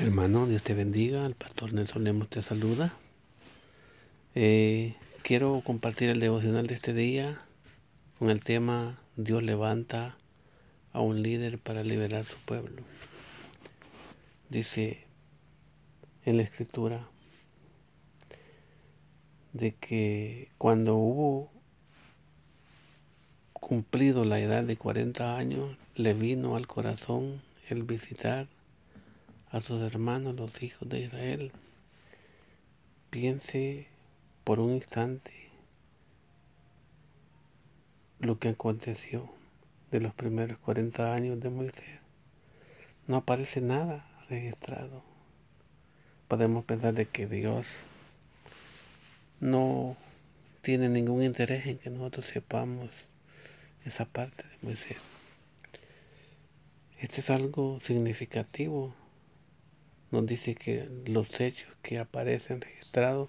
Hermano, Dios te bendiga. El pastor Nelson Lemos te saluda. Eh, quiero compartir el devocional de este día con el tema Dios levanta a un líder para liberar su pueblo. Dice en la escritura de que cuando hubo cumplido la edad de 40 años, le vino al corazón el visitar a sus hermanos, los hijos de Israel. Piense por un instante lo que aconteció de los primeros 40 años de Moisés. No aparece nada registrado. Podemos pensar de que Dios no tiene ningún interés en que nosotros sepamos esa parte de Moisés. Este es algo significativo nos dice que los hechos que aparecen registrados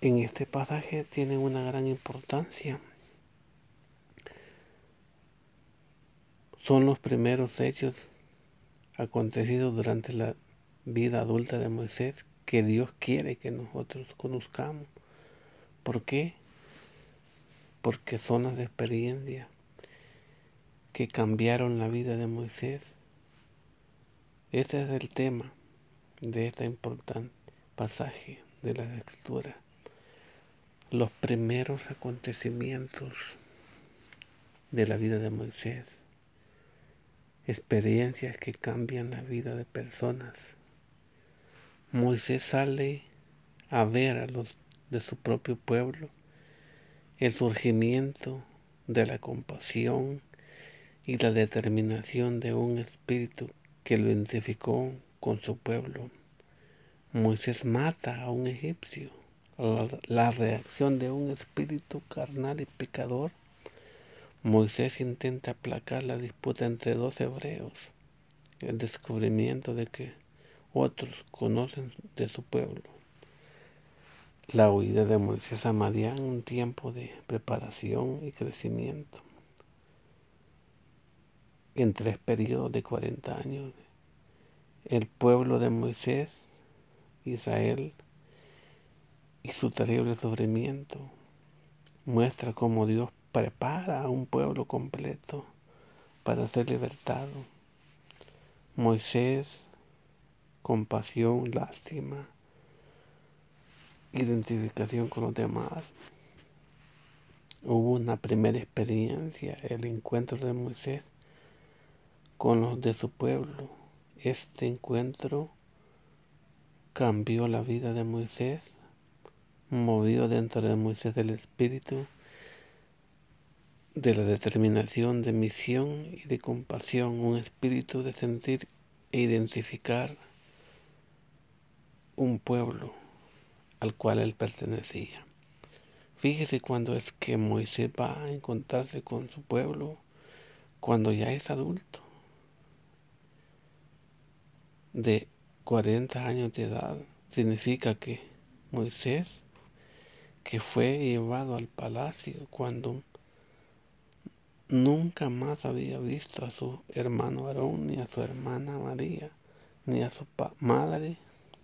en este pasaje tienen una gran importancia. Son los primeros hechos acontecidos durante la vida adulta de Moisés que Dios quiere que nosotros conozcamos. ¿Por qué? Porque son las experiencias que cambiaron la vida de Moisés. Ese es el tema de este importante pasaje de la escritura, los primeros acontecimientos de la vida de Moisés, experiencias que cambian la vida de personas. Moisés sale a ver a los de su propio pueblo el surgimiento de la compasión y la determinación de un espíritu que lo identificó con su pueblo. Moisés mata a un egipcio. La, reacción de un espíritu carnal y pecador. Moisés intenta aplacar la disputa entre dos hebreos. El descubrimiento de que otros conocen de su pueblo. La huida de Moisés a Madián, un tiempo de preparación y crecimiento. En tres periodos de 40 años el pueblo de Moisés, Israel, y su terrible sufrimiento muestra cómo Dios prepara a un pueblo completo para ser libertado. Moisés, compasión, lástima, identificación con los demás. Hubo una primera experiencia, el encuentro de Moisés con los de su pueblo este encuentro cambió la vida de Moisés, movió dentro de Moisés el espíritu de la determinación de misión y de compasión, un espíritu de sentir e identificar un pueblo al cual él pertenecía. Fíjese cuando es que Moisés va a encontrarse con su pueblo, cuando ya es adulto de 40 años de edad significa que Moisés, que fue llevado al palacio cuando nunca más había visto a su hermano Aarón, ni a su hermana María, ni a su madre,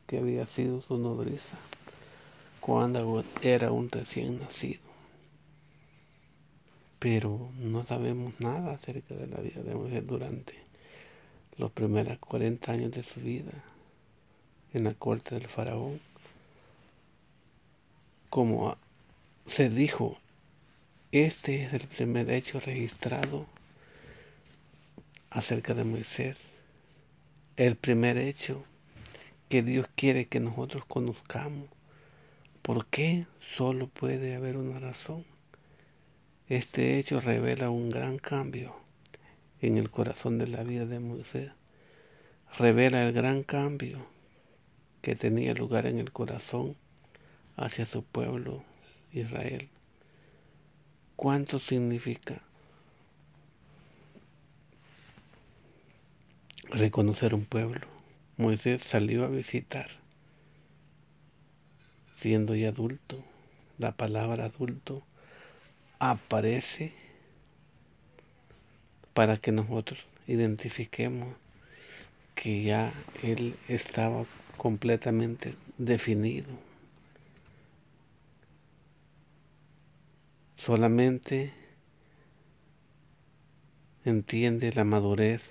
que había sido su nodriza, cuando era un recién nacido. Pero no sabemos nada acerca de la vida de Moisés durante los primeros 40 años de su vida en la corte del faraón, como se dijo, este es el primer hecho registrado acerca de Moisés, el primer hecho que Dios quiere que nosotros conozcamos. ¿Por qué? Solo puede haber una razón. Este hecho revela un gran cambio en el corazón de la vida de Moisés. Revela el gran cambio que tenía lugar en el corazón hacia su pueblo Israel. ¿Cuánto significa reconocer un pueblo? Moisés salió a visitar, siendo ya adulto. La palabra adulto aparece para que nosotros identifiquemos que ya él estaba completamente definido. Solamente entiende la madurez,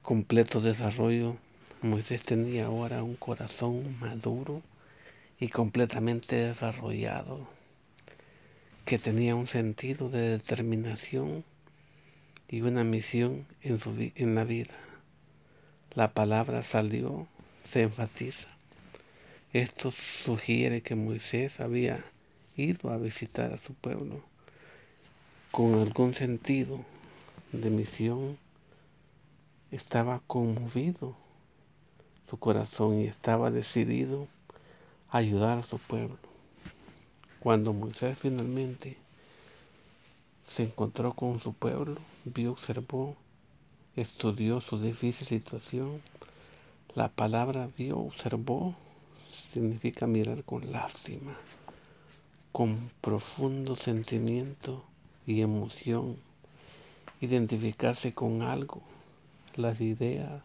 completo desarrollo. Moisés tenía ahora un corazón maduro y completamente desarrollado, que tenía un sentido de determinación y una misión en, su, en la vida. La palabra salió, se enfatiza. Esto sugiere que Moisés había ido a visitar a su pueblo con algún sentido de misión. Estaba conmovido su corazón y estaba decidido a ayudar a su pueblo. Cuando Moisés finalmente se encontró con su pueblo, vio, observó, estudió su difícil situación. La palabra vio, observó, significa mirar con lástima, con profundo sentimiento y emoción, identificarse con algo. Las ideas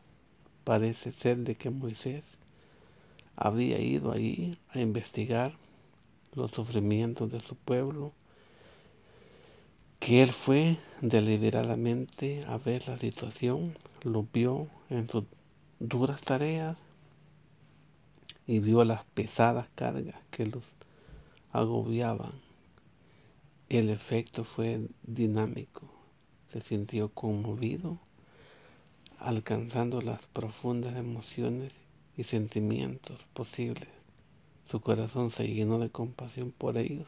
parece ser de que Moisés había ido allí a investigar los sufrimientos de su pueblo que él fue deliberadamente a ver la situación, lo vio en sus duras tareas y vio las pesadas cargas que los agobiaban. El efecto fue dinámico, se sintió conmovido, alcanzando las profundas emociones y sentimientos posibles. Su corazón se llenó de compasión por ellos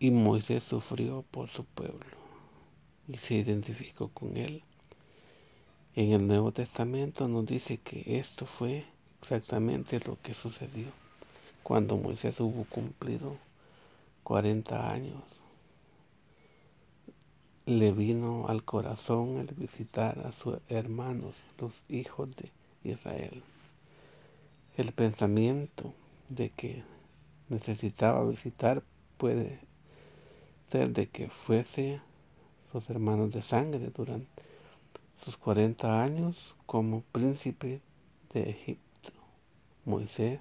y Moisés sufrió por su pueblo y se identificó con él. En el Nuevo Testamento nos dice que esto fue exactamente lo que sucedió cuando Moisés hubo cumplido 40 años. Le vino al corazón el visitar a sus hermanos, los hijos de Israel. El pensamiento de que necesitaba visitar puede de que fuese sus hermanos de sangre durante sus 40 años como príncipe de Egipto. Moisés,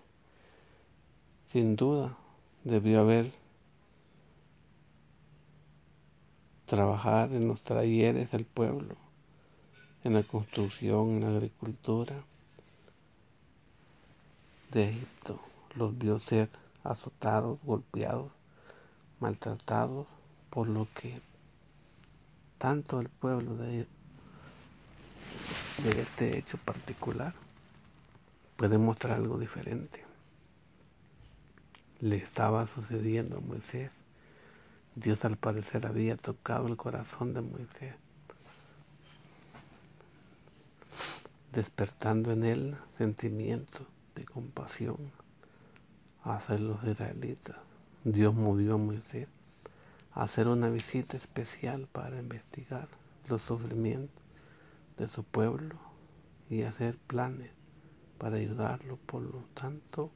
sin duda, debió haber trabajar en los talleres del pueblo, en la construcción, en la agricultura de Egipto. Los vio ser azotados, golpeados, maltratados por lo que tanto el pueblo de, este hecho particular puede mostrar algo diferente. Le estaba sucediendo a Moisés. Dios al parecer había tocado el corazón de Moisés, despertando en él sentimientos de compasión hacia los israelitas. Dios movió a Moisés hacer una visita especial para investigar los sufrimientos de su pueblo y hacer planes para ayudarlo. Por lo tanto,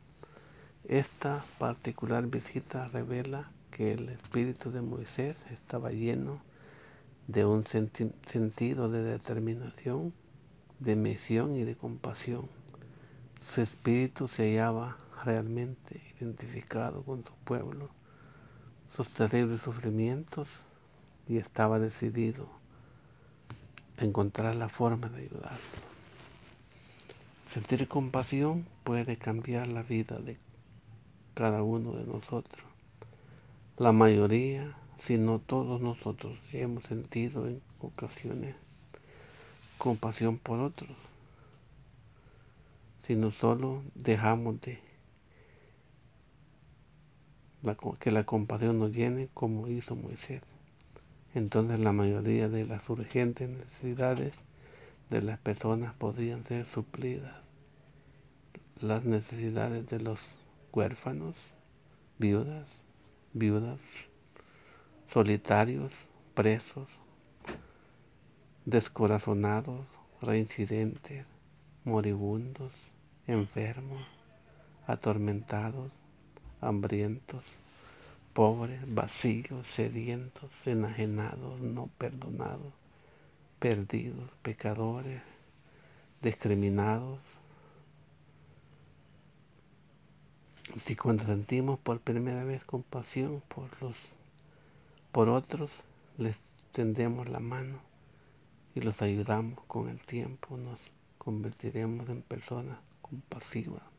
esta particular visita revela que el espíritu de Moisés estaba lleno de un sentido de determinación, de misión y de compasión. Su espíritu se hallaba realmente identificado con su pueblo sus terribles sufrimientos y estaba decidido a encontrar la forma de ayudarlo. Sentir compasión puede cambiar la vida de cada uno de nosotros. La mayoría, si no todos nosotros, hemos sentido en ocasiones compasión por otros, si no solo dejamos de que la compasión nos llene como hizo Moisés. Entonces la mayoría de las urgentes necesidades de las personas podrían ser suplidas. Las necesidades de los huérfanos, viudas, viudas, solitarios, presos, descorazonados, reincidentes, moribundos, enfermos, atormentados, hambrientos, pobres, vacíos, sedientos, enajenados, no perdonados, perdidos, pecadores, discriminados. Si cuando sentimos por primera vez compasión por los por otros, les tendemos la mano y los ayudamos con el tiempo, nos convertiremos en personas compasivas.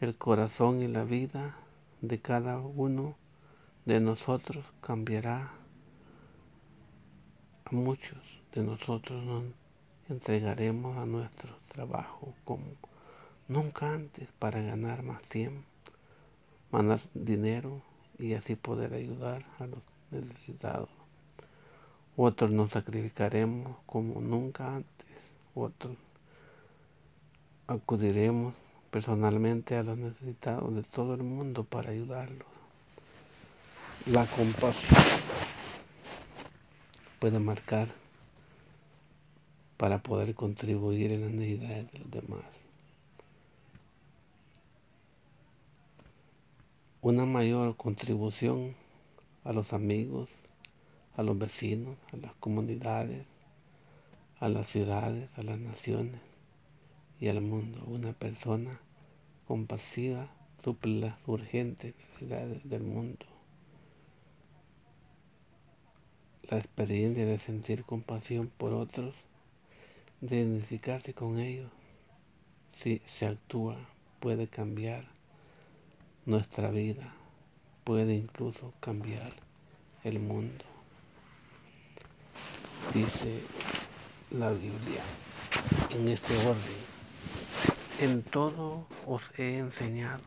El corazón y la vida de cada uno de nosotros cambiará. A muchos de nosotros nos entregaremos a nuestro trabajo como nunca antes para ganar más tiempo, más dinero y así poder ayudar a los necesitados. Otros nos sacrificaremos como nunca antes. Otros acudiremos personalmente a los necesitados de todo el mundo para ayudarlos. La compasión puede marcar para poder contribuir en las necesidades de los demás. Una mayor contribución a los amigos, a los vecinos, a las comunidades, a las ciudades, a las naciones y al mundo. Una persona compasiva suple las urgentes necesidades del mundo. La experiencia de sentir compasión por otros, de identificarse con ellos, si se actúa, puede cambiar nuestra vida, puede incluso cambiar el mundo. Dice la Biblia en este orden. En todo os he enseñado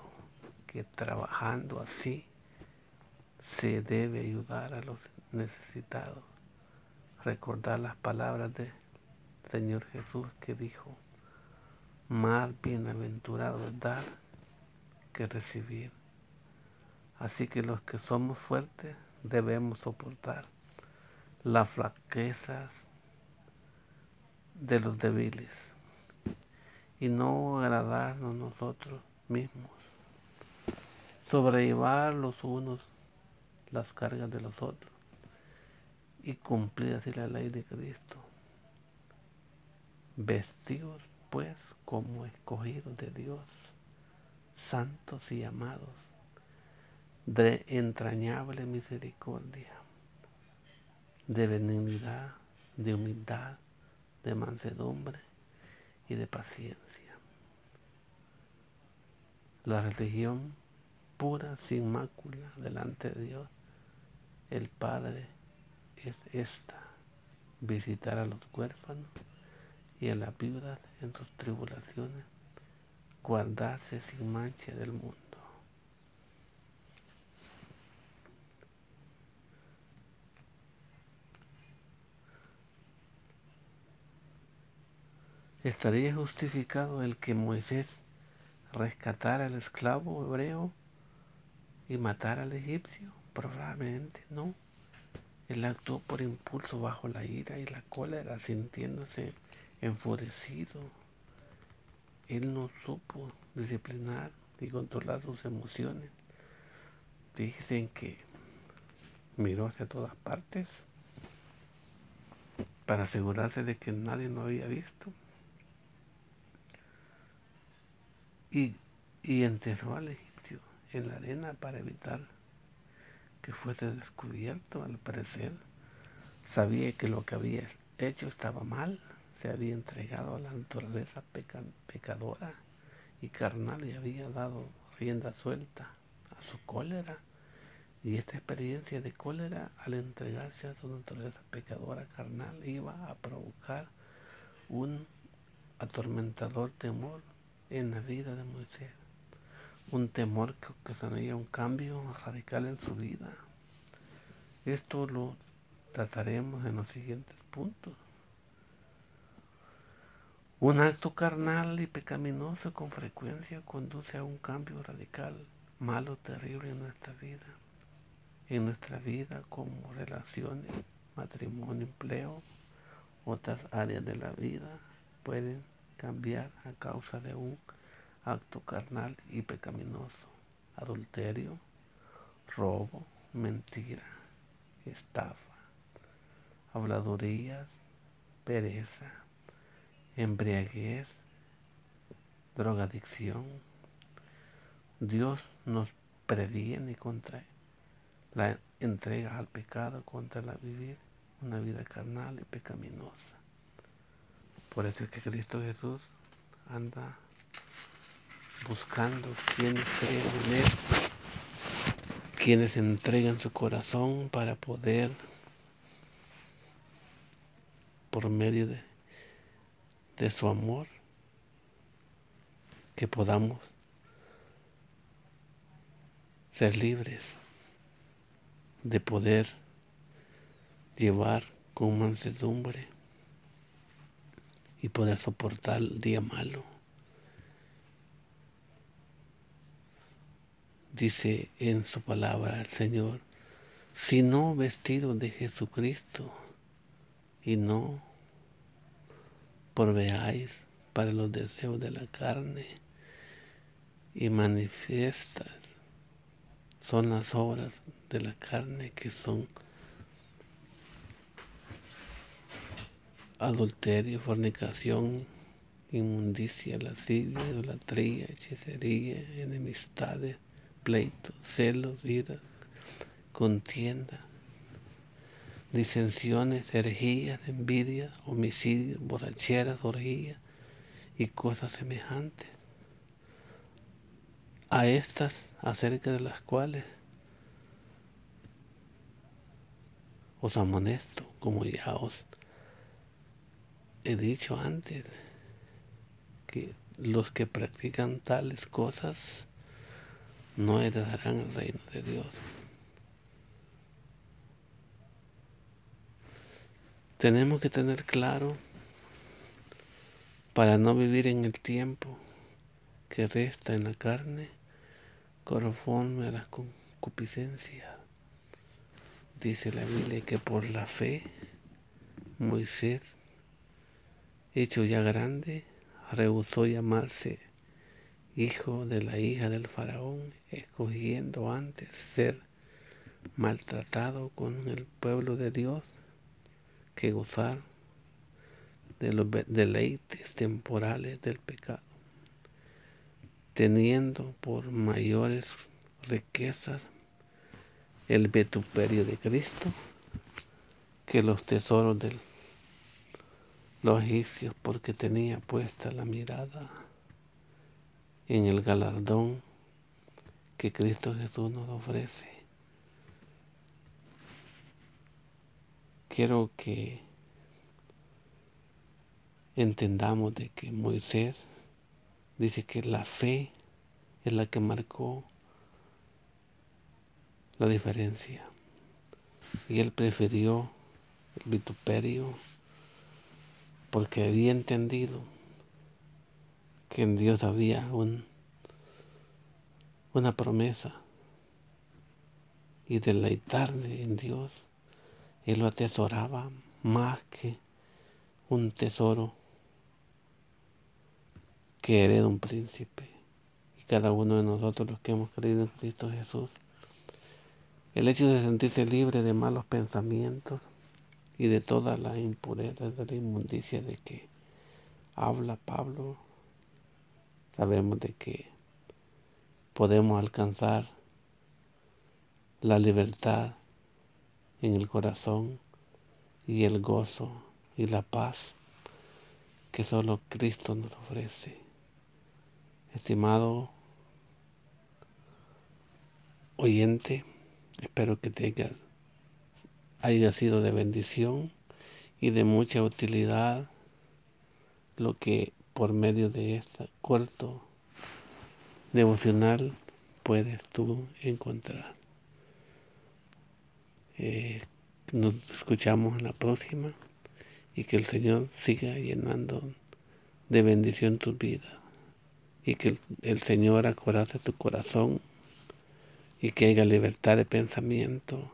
que trabajando así se debe ayudar a los necesitados. Recordar las palabras del Señor Jesús que dijo, más bienaventurado es dar que recibir. Así que los que somos fuertes debemos soportar las flaquezas de los débiles y no agradarnos nosotros mismos. Sobrellevar los unos las cargas de los otros y cumplir así la ley de Cristo. Vestidos pues como escogidos de Dios, santos y amados, de entrañable misericordia, de benignidad, de humildad, de mansedumbre y de paciencia. La religión pura, sin mácula, delante de Dios, el Padre, es esta, visitar a los huérfanos y a las viudas en sus tribulaciones, guardarse sin mancha del mundo. ¿Estaría justificado el que Moisés rescatara al esclavo hebreo y matara al egipcio? Probablemente no. Él actuó por impulso bajo la ira y la cólera, sintiéndose enfurecido. Él no supo disciplinar y controlar sus emociones. Dicen que miró hacia todas partes para asegurarse de que nadie lo había visto. Y, enterró al egipcio en la arena para evitar que fuese descubierto. Al parecer, sabía que lo que había hecho estaba mal, se había entregado a la naturaleza pecadora y carnal y había dado rienda suelta a su cólera. Y esta experiencia de cólera, al entregarse a su naturaleza pecadora carnal, iba a provocar un atormentador temor en la vida de Moisés. Un temor que ocasionaría un cambio radical en su vida. Esto lo trataremos en los siguientes puntos. Un acto carnal y pecaminoso con frecuencia conduce a un cambio radical, malo, terrible en nuestra vida. En nuestra vida como relaciones, matrimonio, empleo, otras áreas de la vida pueden cambiar a causa de un acto carnal y pecaminoso, adulterio, robo, mentira, estafa, habladurías, pereza, embriaguez, drogadicción. Dios nos previene contra la entrega al pecado, contra la vivir una vida carnal y pecaminosa. Por eso es que Cristo Jesús anda buscando quienes creen en Él, quienes entregan su corazón para poder, por medio de, de su amor, que podamos ser libres de poder llevar con mansedumbre y poder soportar el día malo. Dice en su palabra el Señor, si no vestido de Jesucristo y no proveáis para los deseos de la carne y manifiestas son las obras de la carne que son adulterio, fornicación, inmundicia, lascivia, idolatría, hechicería, enemistades, pleitos, celos, ira, contienda, disensiones, herejías, envidia, homicidios, borracheras, orgías y cosas semejantes. A estas acerca de las cuales os amonesto, como ya os he dicho antes, que los que practican tales cosas no heredarán el reino de Dios. Tenemos que tener claro para no vivir en el tiempo que resta en la carne conforme a la concupiscencia. Dice la Biblia que por la fe Moisés, hecho ya grande, rehusó llamarse hijo de la hija del faraón, escogiendo antes ser maltratado con el pueblo de Dios que gozar de los deleites temporales del pecado teniendo por mayores riquezas el vetuperio de Cristo que los tesoros de los egipcios porque tenía puesta la mirada en el galardón que Cristo Jesús nos ofrece. Quiero que entendamos de que Moisés dice que la fe es la que marcó la diferencia. Y él prefirió el vituperio porque había entendido que en Dios había un, una promesa y deleitarle en Dios, él lo atesoraba más que un tesoro que hereda un príncipe. Y cada uno de nosotros los que hemos creído en Cristo Jesús. El hecho de sentirse libre de malos pensamientos y de toda la impureza, de la inmundicia de que habla Pablo, sabemos de que podemos alcanzar la libertad en el corazón y el gozo y la paz que solo Cristo nos ofrece. Estimado oyente, espero que te haya, sido de bendición y de mucha utilidad lo que por medio de este corto devocional puedes tú encontrar. Eh, nos escuchamos en la próxima y que el Señor siga llenando de bendición tu vida y que el, Señor acorace tu corazón y que haya libertad de pensamiento,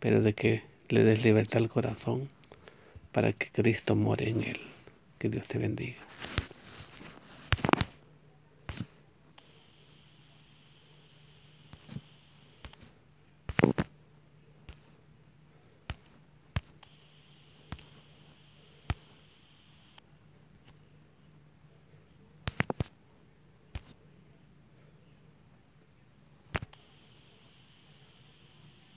pero de que le des libertad al corazón para que Cristo more en él. Que Dios te bendiga.